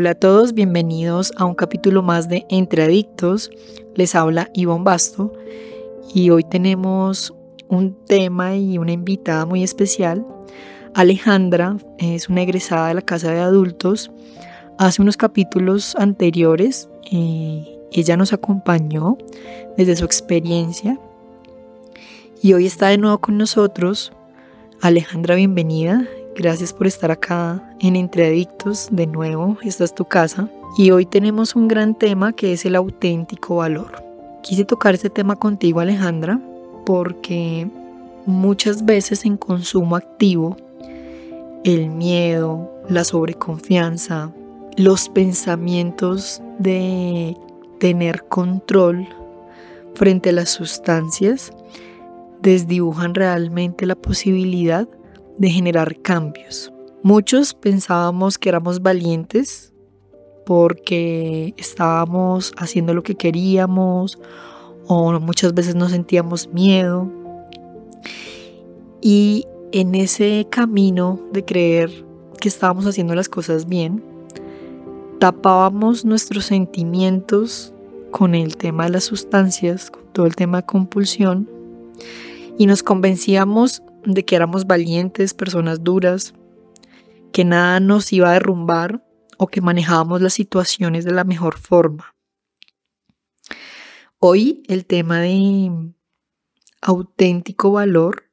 Hola a todos, bienvenidos a un capítulo más de Entre Adictos. Les habla Ivonne Basto y hoy tenemos un tema y una invitada muy especial. Alejandra es una egresada de la Casa de Adultos. Hace unos capítulos anteriores eh, ella nos acompañó desde su experiencia y hoy está de nuevo con nosotros. Alejandra, bienvenida. Gracias por estar acá en Entre Adictos de nuevo. Esta es tu casa. Y hoy tenemos un gran tema que es el auténtico valor. Quise tocar este tema contigo Alejandra porque muchas veces en consumo activo el miedo, la sobreconfianza, los pensamientos de tener control frente a las sustancias desdibujan realmente la posibilidad de generar cambios. Muchos pensábamos que éramos valientes porque estábamos haciendo lo que queríamos o muchas veces nos sentíamos miedo. Y en ese camino de creer que estábamos haciendo las cosas bien, tapábamos nuestros sentimientos con el tema de las sustancias, con todo el tema de compulsión, y nos convencíamos de que éramos valientes, personas duras, que nada nos iba a derrumbar o que manejábamos las situaciones de la mejor forma. Hoy el tema de auténtico valor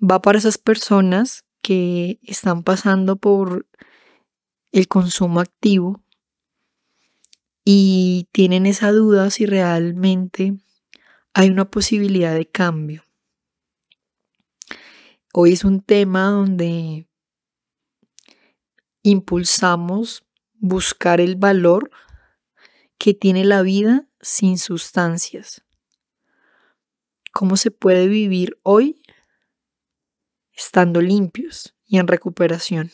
va para esas personas que están pasando por el consumo activo y tienen esa duda si realmente hay una posibilidad de cambio. Hoy es un tema donde impulsamos buscar el valor que tiene la vida sin sustancias. ¿Cómo se puede vivir hoy estando limpios y en recuperación?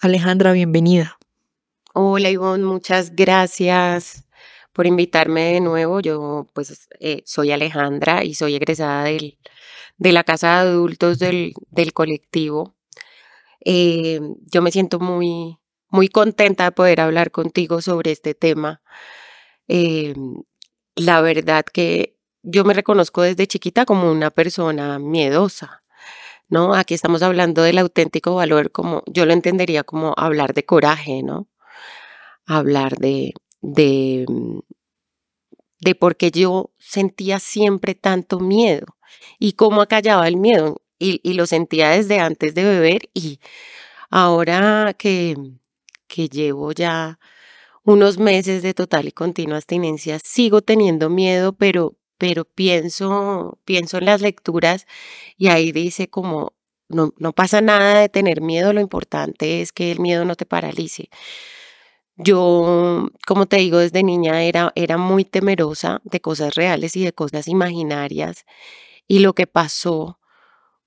Alejandra, bienvenida. Hola Ivonne, muchas gracias por invitarme de nuevo. Yo pues eh, soy Alejandra y soy egresada del de la casa de adultos del, colectivo. Eh, yo me siento muy, muy contenta de poder hablar contigo sobre este tema. Eh, la verdad que yo me reconozco desde chiquita como una persona miedosa, ¿no? Aquí estamos hablando del auténtico valor, como yo lo entendería como hablar de coraje, ¿no? Hablar de, de, de por qué yo sentía siempre tanto miedo y cómo acallaba el miedo. Y, lo sentía desde antes de beber y ahora que, que llevo ya unos meses de total y continua abstinencia, sigo teniendo miedo, pero, pero pienso, pienso en las lecturas y ahí dice como, no, no pasa nada de tener miedo, lo importante es que el miedo no te paralice. Yo, como te digo, desde niña era, era muy temerosa de cosas reales y de cosas imaginarias y lo que pasó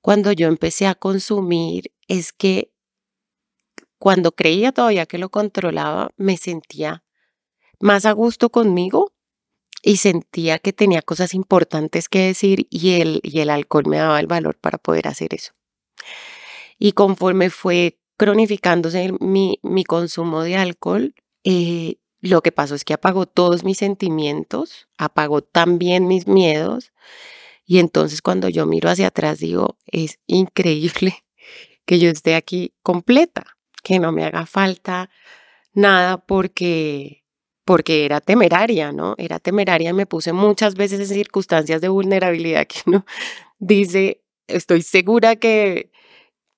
cuando yo empecé a consumir es que cuando creía todavía que lo controlaba, me sentía más a gusto conmigo y sentía que tenía cosas importantes que decir y el, y el alcohol me daba el valor para poder hacer eso. Y conforme fue cronificándose mi, mi consumo de alcohol, eh, lo que pasó es que apagó todos mis sentimientos, apagó también mis miedos y entonces cuando yo miro hacia atrás digo, es increíble que yo esté aquí completa, que no me haga falta nada porque porque era temeraria, ¿no? Era temeraria me puse muchas veces en circunstancias de vulnerabilidad que uno dice, estoy segura que,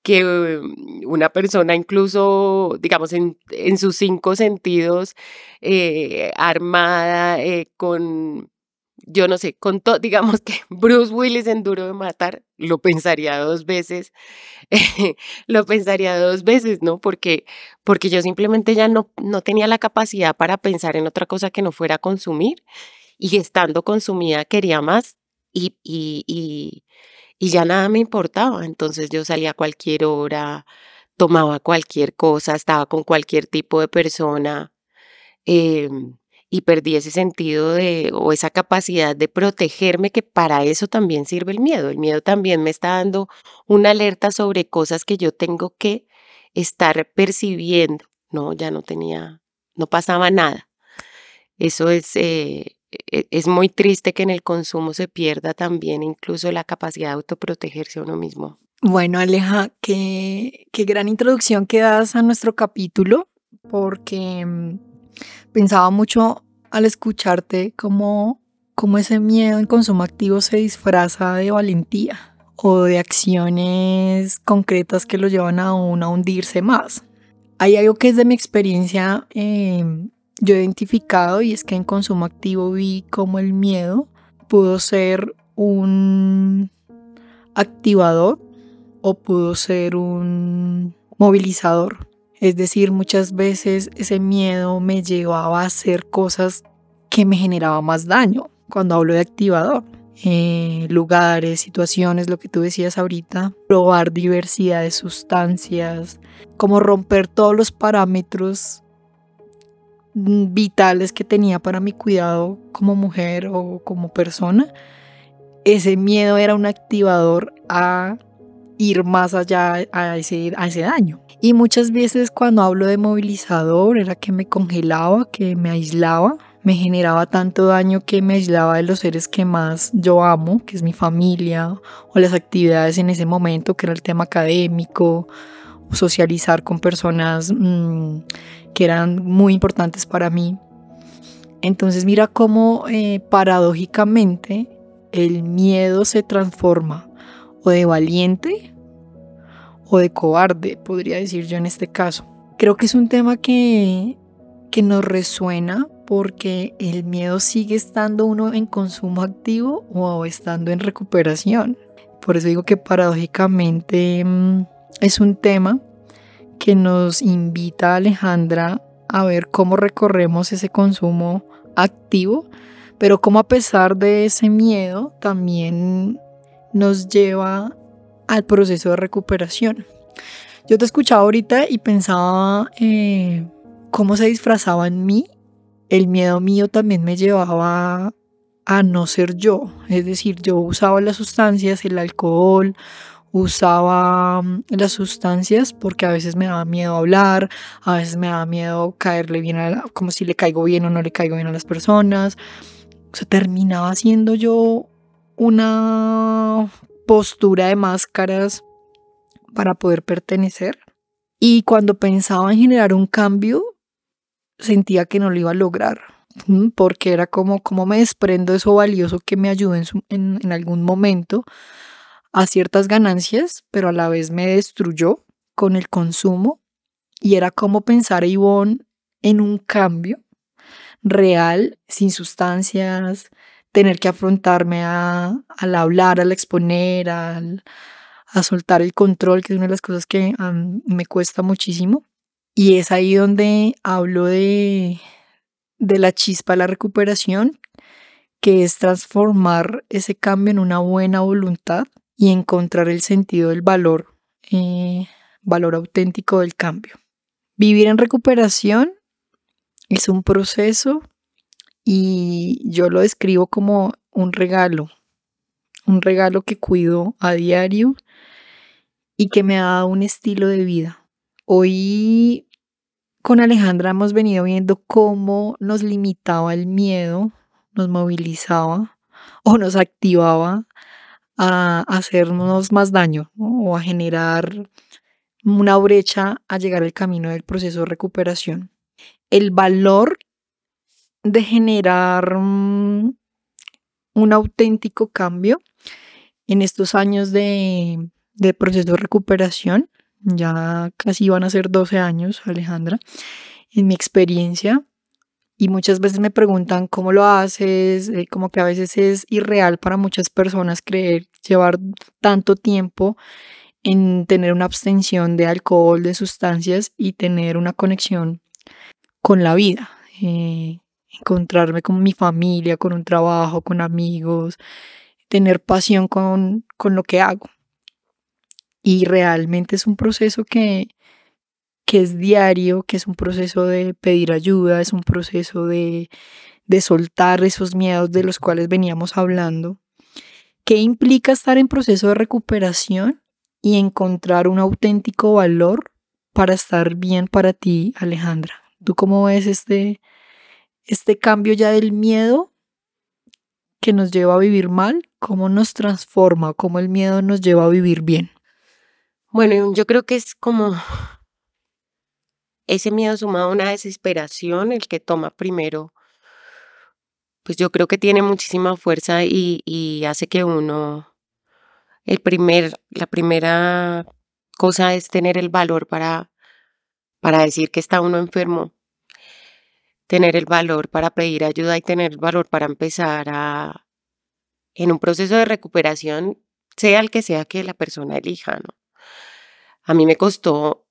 que mm, una persona incluso, digamos, en, sus cinco sentidos, eh, armada, eh, con yo no sé, con todo, digamos que Bruce Willis en Duro de Matar, lo pensaría dos veces, lo pensaría dos veces, ¿no? Porque, porque yo simplemente ya no, no tenía la capacidad para pensar en otra cosa que no fuera consumir y estando consumida quería más y, y, y, y ya nada me importaba. Entonces yo salía a cualquier hora, tomaba cualquier cosa, estaba con cualquier tipo de persona. Eh, y perdí ese sentido de o esa capacidad de protegerme que para eso también sirve el miedo. El miedo también me está dando una alerta sobre cosas que yo tengo que estar percibiendo. No, ya no tenía, no pasaba nada. Eso es, eh, e, es muy triste que en el consumo se pierda también incluso la capacidad de autoprotegerse a uno mismo. Bueno, Aleja, qué, qué gran introducción que das a nuestro capítulo, porque mm, Pensaba mucho al escucharte cómo, cómo ese miedo en consumo activo se disfraza de valentía o de acciones concretas que lo llevan a a hundirse más. Hay algo que es de mi experiencia em, yo he identificado y es que en consumo activo vi cómo el miedo pudo ser un activador o pudo ser un movilizador es decir, muchas veces ese miedo me llevaba a hacer cosas que me generaban más daño. Cuando hablo de activador, eh, lugares, situaciones, lo que tú decías ahorita, probar diversidad de sustancias, como romper todos los parámetros vitales que tenía para mi cuidado como mujer o como persona, ese miedo era un activador a ir más allá a a ese daño. Y muchas veces cuando hablo de movilizador era que me congelaba, que me aislaba, me generaba tanto daño que me aislaba de los seres que más yo amo, que es mi familia, o las actividades en ese momento, que era el tema académico, o socializar con personas mm, que eran muy importantes para mí. Entonces mira cómo eh, paradójicamente el miedo se transforma o de valiente o de cobarde, podría decir yo en este caso. Creo que es un tema que, que nos resuena porque el miedo sigue estando uno en consumo activo o estando en recuperación. Por eso digo que paradójicamente mm, es un tema que nos invita a Alejandra a ver cómo recorremos ese consumo activo, pero cómo a pesar de ese miedo también nos lleva al proceso de recuperación. Yo te escuchaba ahorita y pensaba eh, cómo se disfrazaba en mí. El miedo mío también me llevaba a no ser yo. Es decir, yo usaba las sustancias, el alcohol, usaba mm, las sustancias porque a veces me daba miedo hablar, a veces me daba miedo caerle bien, a como si le caigo bien o no le caigo bien a las personas. O sea, terminaba siendo yo una postura de máscaras para poder pertenecer. Y cuando pensaba en generar un cambio, sentía que no lo iba a lograr, porque era como, como me desprendo de eso valioso que me ayudó en, en, algún momento a ciertas ganancias, pero a la vez me destruyó con el consumo. Y era como pensar a Ivonne en un cambio real, sin sustancias, tener que afrontarme a, al hablar, al exponer, al, a soltar el control, que es una de las cosas que me cuesta muchísimo. Y es ahí donde hablo de, de la chispa la recuperación, que es transformar ese cambio en una buena voluntad y encontrar el sentido del valor, eh, valor auténtico del cambio. Vivir en recuperación es un proceso y yo lo describo como un regalo, un regalo que cuido a diario y que me ha dado un estilo de vida. Hoy con Alejandra hemos venido viendo cómo nos limitaba el miedo, nos movilizaba o nos activaba a hacernos más daño o a generar una brecha a llegar al camino del proceso de recuperación. El valor de generar mm, un auténtico cambio en estos años de, proceso de recuperación. Ya casi van a ser 12 años, Alejandra. En mi experiencia, y muchas veces me preguntan cómo lo haces, eh, como que a veces es irreal para muchas personas creer llevar tanto tiempo en tener una abstención de alcohol, de sustancias y tener una conexión con la vida, eh, encontrarme con mi familia, con un trabajo, con amigos, tener pasión con, con lo que hago. Y realmente es un proceso que, que es diario, que es un proceso de pedir ayuda, es un proceso de, de soltar esos miedos de los cuales veníamos hablando. ¿Qué implica estar en proceso de recuperación y encontrar un auténtico valor para estar bien para ti, Alejandra? ¿Tú cómo ves este, este cambio ya del miedo que nos lleva a vivir mal? ¿Cómo nos transforma? ¿Cómo el miedo nos lleva a vivir bien? Bueno, yo creo que es como ese miedo sumado a una desesperación, el que toma primero, pues yo creo que tiene muchísima fuerza y, hace que uno, el primer, la primera cosa es tener el valor para, para decir que está uno enfermo, tener el valor para pedir ayuda y tener el valor para empezar a, en un proceso de recuperación, sea el que sea que la persona elija, ¿no? A mí me costó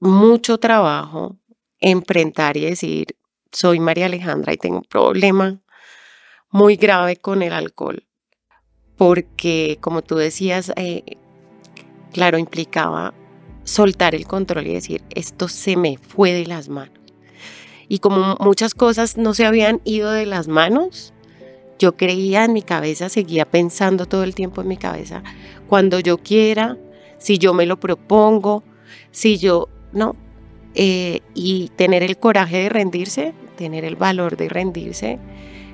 mucho trabajo enfrentar y decir, soy María Alejandra y tengo un problema muy grave con el alcohol, porque como tú decías, eh, claro, implicaba soltar el control y decir, esto se me fue de las manos. Y como muchas cosas no se habían ido de las manos, yo creía en mi cabeza, seguía pensando todo el tiempo en mi cabeza, cuando yo quiera, si yo me lo propongo, si yo ¿no? Eh, y tener el coraje de rendirse, tener el valor de rendirse,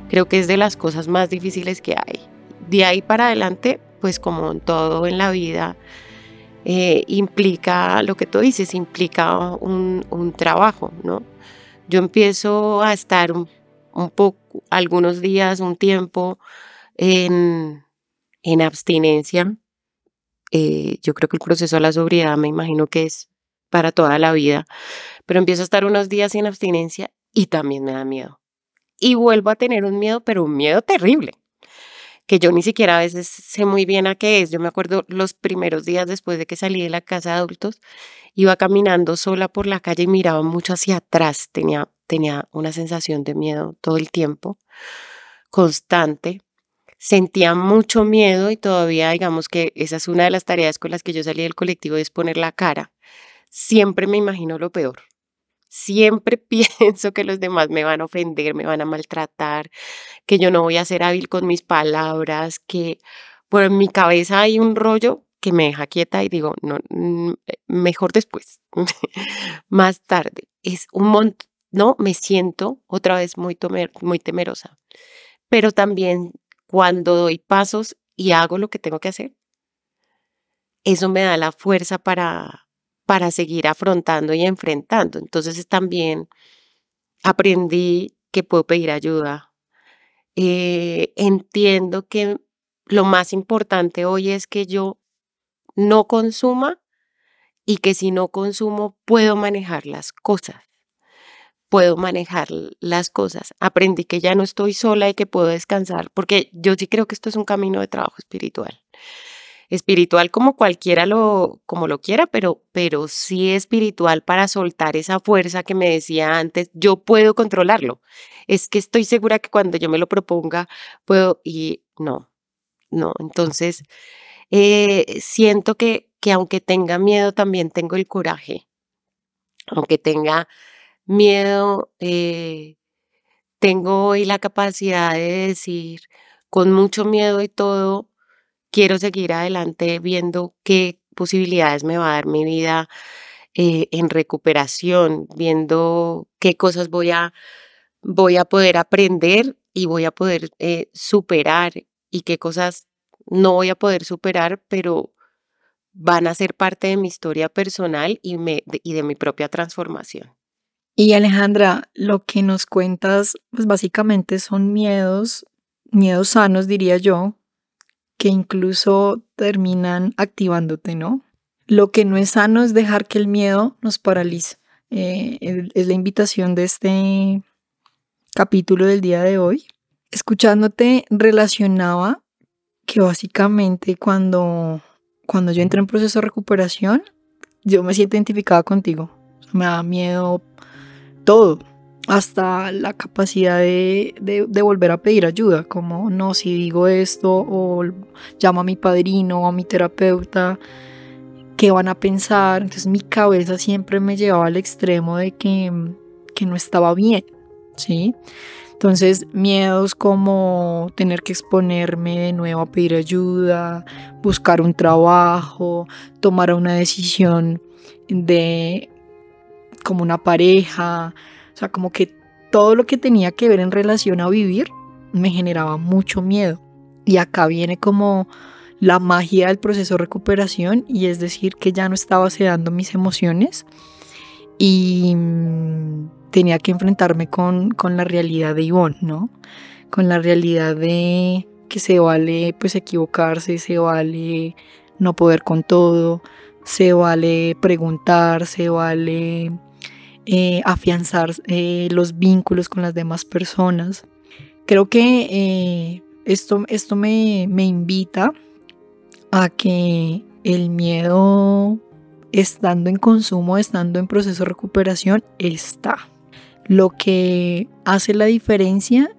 creo que es de las cosas más difíciles que hay. De ahí para adelante, pues como en todo en la vida, eh, implica lo que tú dices, implica un, trabajo, ¿no? Yo empiezo a estar un, poco, algunos días, un tiempo en, en abstinencia. Eh, yo creo que el proceso a la sobriedad me imagino que es para toda la vida, pero empiezo a estar unos días sin abstinencia y también me da miedo. Y vuelvo a tener un miedo, pero un miedo terrible, que yo ni siquiera a veces sé muy bien a qué es. Yo me acuerdo los primeros días después de que salí de la casa de adultos, iba caminando sola por la calle y miraba mucho hacia atrás, tenía, tenía una sensación de miedo todo el tiempo, constante, sentía mucho miedo y todavía digamos que esa es una de las tareas con las que yo salí del colectivo, es poner la cara siempre me imagino lo peor. Siempre pienso que los demás me van a ofender, me van a maltratar, que yo no voy a ser hábil con mis palabras, que por en mi cabeza hay un rollo que me deja quieta y digo, no, mm, eh, mejor después, más tarde. Es un montón, no, me siento otra vez muy, muy temerosa. Pero también cuando doy pasos y hago lo que tengo que hacer, eso me da la fuerza para para seguir afrontando y enfrentando. Entonces también aprendí que puedo pedir ayuda. Eh, entiendo que lo más importante hoy es que yo no consuma y que si no consumo puedo manejar las cosas. Puedo manejar las cosas. Aprendí que ya no estoy sola y que puedo descansar, porque yo sí creo que esto es un camino de trabajo espiritual espiritual como cualquiera lo, como lo quiera, pero, pero sí espiritual para soltar esa fuerza que me decía antes, yo puedo controlarlo. Es que estoy segura que cuando yo me lo proponga, puedo, y no, no. Entonces, eh, siento que, que aunque tenga miedo, también tengo el coraje. Aunque tenga miedo, eh, tengo hoy la capacidad de decir, con mucho miedo y todo, quiero seguir adelante viendo qué posibilidades me va a dar mi vida eh, en recuperación, viendo qué cosas voy a, voy a poder aprender y voy a poder eh, superar y qué cosas no voy a poder superar, pero van a ser parte de mi historia personal y, me, y de mi propia transformación. Y Alejandra, lo que nos cuentas, pues básicamente son miedos, miedos sanos, diría yo, que incluso terminan activándote, ¿no? Lo que no es sano es dejar que el miedo nos paralice. Eh, es la invitación de este capítulo del día de hoy. Escuchándote relacionaba que básicamente cuando, cuando yo entré en proceso de recuperación, yo me siento identificada contigo. me da miedo todo, hasta la capacidad de, de, volver a pedir ayuda, como no, si digo esto o llamo a mi padrino o a mi terapeuta, ¿qué van a pensar? Entonces mi cabeza siempre me llevaba al extremo de que, que no estaba bien, ¿sí? Entonces, miedos como tener que exponerme de nuevo a pedir ayuda, buscar un trabajo, tomar una decisión de como una pareja, o sea, como que todo lo que tenía que ver en relación a vivir me generaba mucho miedo. Y acá viene como la magia del proceso de recuperación y es decir que ya no estaba sedando mis emociones y tenía que enfrentarme con, con la realidad de Ivonne, ¿no? Con la realidad de que se vale pues equivocarse, se vale no poder con todo, se vale preguntar, se vale eh, afianzar eh, los vínculos con las demás personas. Creo que eh, esto, esto me, me invita a que el miedo estando en consumo, estando en proceso de recuperación, está. Lo que hace la diferencia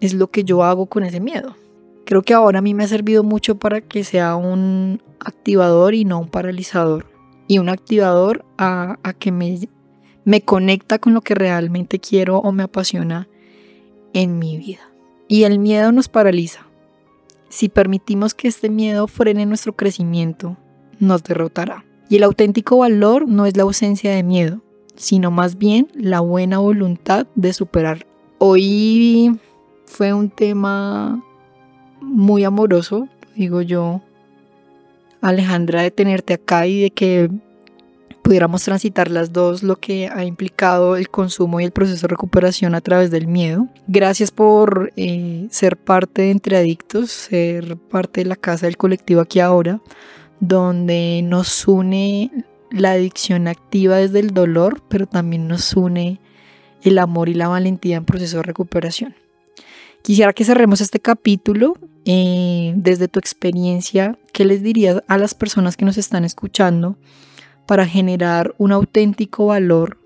es lo que yo hago con ese miedo. Creo que ahora a mí me ha servido mucho para que sea un activador y no un paralizador. Y un activador a, que me, me conecta con lo que realmente quiero o me apasiona en mi vida. Y el miedo nos paraliza. Si permitimos que este miedo frene nuestro crecimiento, nos derrotará. Y el auténtico valor no es la ausencia de miedo, sino más bien la buena voluntad de superar. Hoy fue un tema muy amoroso, digo yo, Alejandra, de tenerte acá y de que pudiéramos transitar las dos, lo que ha implicado el consumo y el proceso de recuperación a través del miedo. Gracias por eh, ser parte de Entre Adictos, ser parte de la casa del colectivo aquí ahora, donde nos une la adicción activa desde el dolor, pero también nos une el amor y la valentía en proceso de recuperación. Quisiera que cerremos este capítulo eh, desde tu experiencia. ¿Qué les dirías a las personas que nos están escuchando para generar un auténtico valor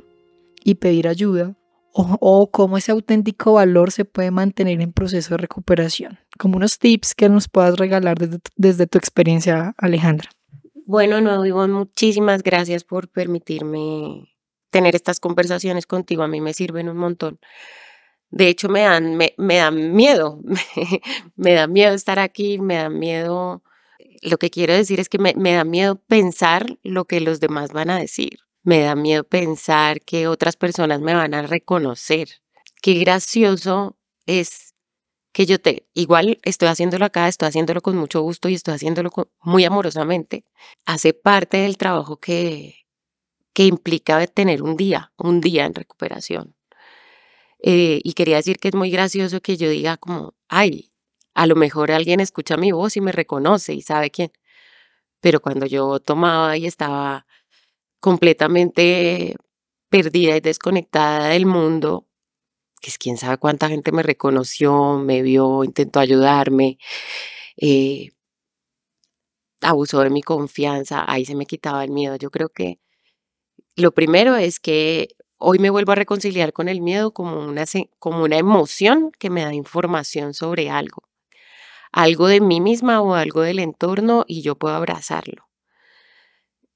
y pedir ayuda? O, cómo ese auténtico valor se puede mantener en proceso de recuperación. Como unos tips que nos puedas regalar desde, desde tu experiencia, Alejandra. Bueno, nuevo Ivonne, muchísimas gracias por permitirme tener estas conversaciones contigo. A mí me sirven un montón. De hecho, me dan, me, dan miedo, me da miedo estar aquí, me da miedo, lo que quiero decir es que me, me da miedo pensar lo que los demás van a decir. Me da miedo pensar que otras personas me van a reconocer. Qué gracioso es que yo te, igual estoy haciéndolo acá, estoy haciéndolo con mucho gusto y estoy haciéndolo muy amorosamente, hace parte del trabajo que, que implica tener un día, un día en recuperación. Eh, y quería decir que es muy gracioso que yo diga como, ay, a lo mejor alguien escucha mi voz y me reconoce y sabe quién. Pero cuando yo tomaba y estaba completamente perdida y desconectada del mundo, que es quién sabe cuánta gente me reconoció, me vio, intentó ayudarme, eh, abusó de mi confianza, ahí se me quitaba el miedo. Yo creo que lo primero es que hoy me vuelvo a reconciliar con el miedo como una, como una emoción que me da información sobre algo, algo de mí misma o algo del entorno y yo puedo abrazarlo.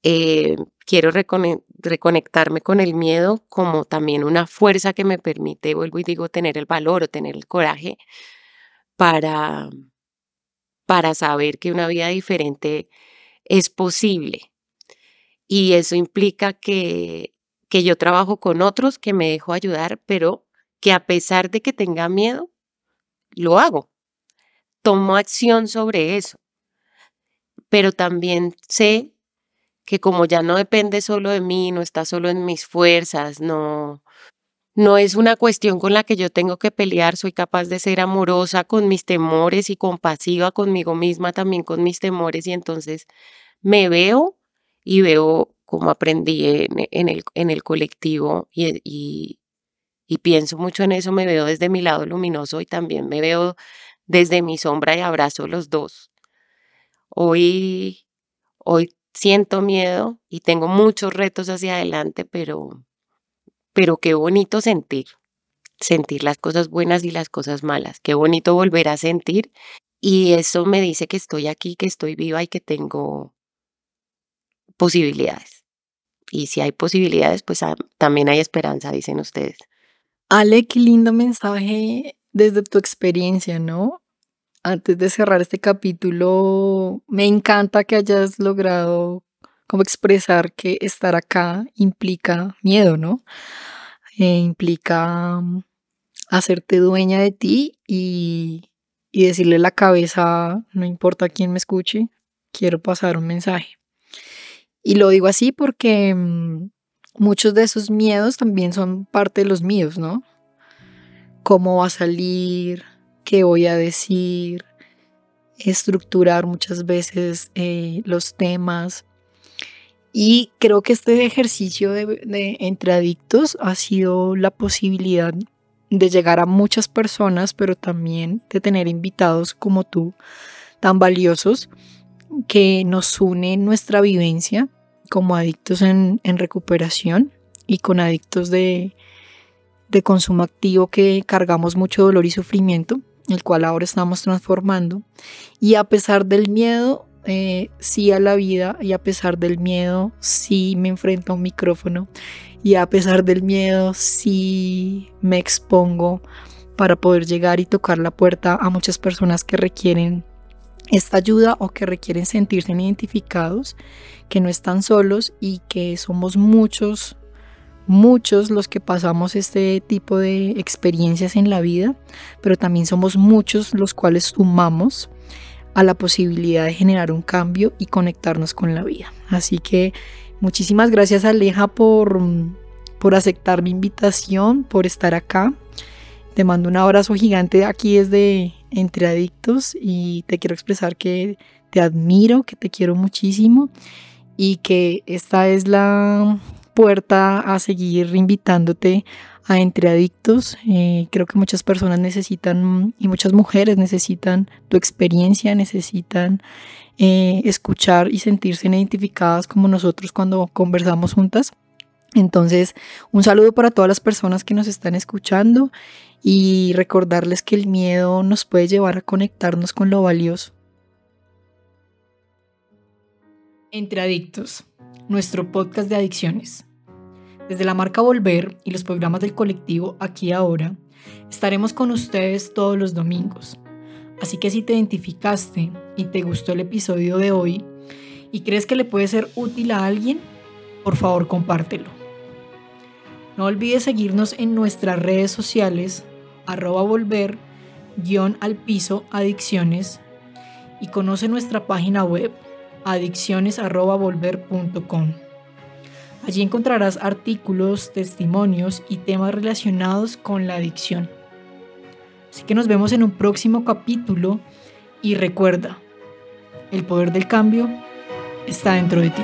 Eh, quiero reconectarme con el miedo como también una fuerza que me permite, vuelvo y digo, tener el valor o tener el coraje para, para saber que una vida diferente es posible. Y eso implica que, que yo trabajo con otros, que me dejo ayudar, pero que a pesar de que tenga miedo, lo hago. Tomo acción sobre eso. Pero también sé que como ya no depende solo de mí, no está solo en mis fuerzas, no, no es una cuestión con la que yo tengo que pelear, soy capaz de ser amorosa con mis temores y compasiva conmigo misma, también con mis temores, y entonces me veo y veo cómo aprendí en, el, en el, colectivo y, y pienso mucho en eso, me veo desde mi lado luminoso y también me veo desde mi sombra y abrazo los dos. Hoy, hoy siento miedo y tengo muchos retos hacia adelante, pero, pero qué bonito sentir, sentir las cosas buenas y las cosas malas, qué bonito volver a sentir y eso me dice que estoy aquí, que estoy viva y que tengo posibilidades. Y si hay posibilidades, pues ah, también hay esperanza, dicen ustedes. Ale, qué lindo mensaje desde tu experiencia, ¿no? Antes de cerrar este capítulo, me encanta que hayas logrado como expresar que estar acá implica miedo, ¿no? Eh, implica mm, hacerte dueña de ti y, y decirle la cabeza, no importa quién me escuche, quiero pasar un mensaje. Y lo digo así porque mm, muchos de esos miedos también son parte de los míos, ¿no? ¿Cómo va a salir? ¿Qué voy a decir? Estructurar muchas veces eh, los temas. Y creo que este ejercicio de, entre adictos ha sido la posibilidad de llegar a muchas personas, pero también de tener invitados como tú, tan valiosos, que nos unen nuestra vivencia como adictos en, recuperación y con adictos de, consumo activo que cargamos mucho dolor y sufrimiento, el cual ahora estamos transformando. Y a pesar del miedo, eh, sí a la vida, y a pesar del miedo, sí me enfrento a un micrófono, y a pesar del miedo, sí me expongo para poder llegar y tocar la puerta a muchas personas que requieren esta ayuda o que requieren sentirse identificados, que no están solos y que somos muchos, muchos los que pasamos este tipo de experiencias en la vida, pero también somos muchos los cuales sumamos a la posibilidad de generar un cambio y conectarnos con la vida. Así que muchísimas gracias Aleja por, por aceptar mi invitación, por estar acá. Te mando un abrazo gigante aquí desde Entre Adictos y te quiero expresar que te admiro, que te quiero muchísimo y que esta es la puerta a seguir invitándote a Entre Adictos. Eh, creo que muchas personas necesitan y muchas mujeres necesitan tu experiencia, necesitan eh, escuchar y sentirse identificadas como nosotros cuando conversamos juntas. Entonces, un saludo para todas las personas que nos están escuchando y recordarles que el miedo nos puede llevar a conectarnos con lo valioso. Entre Adictos, nuestro podcast de adicciones. Desde la marca Volver y los programas del colectivo Aquí Ahora, estaremos con ustedes todos los domingos. Así que si te identificaste y te gustó el episodio de hoy y crees que le puede ser útil a alguien, por favor compártelo. No olvides seguirnos en nuestras redes sociales, arroba volver, guion al piso, adicciones, y conoce nuestra página web, adicciones.volver.com. Allí encontrarás artículos, testimonios y temas relacionados con la adicción. Así que nos vemos en un próximo capítulo y recuerda, el poder del cambio está dentro de ti.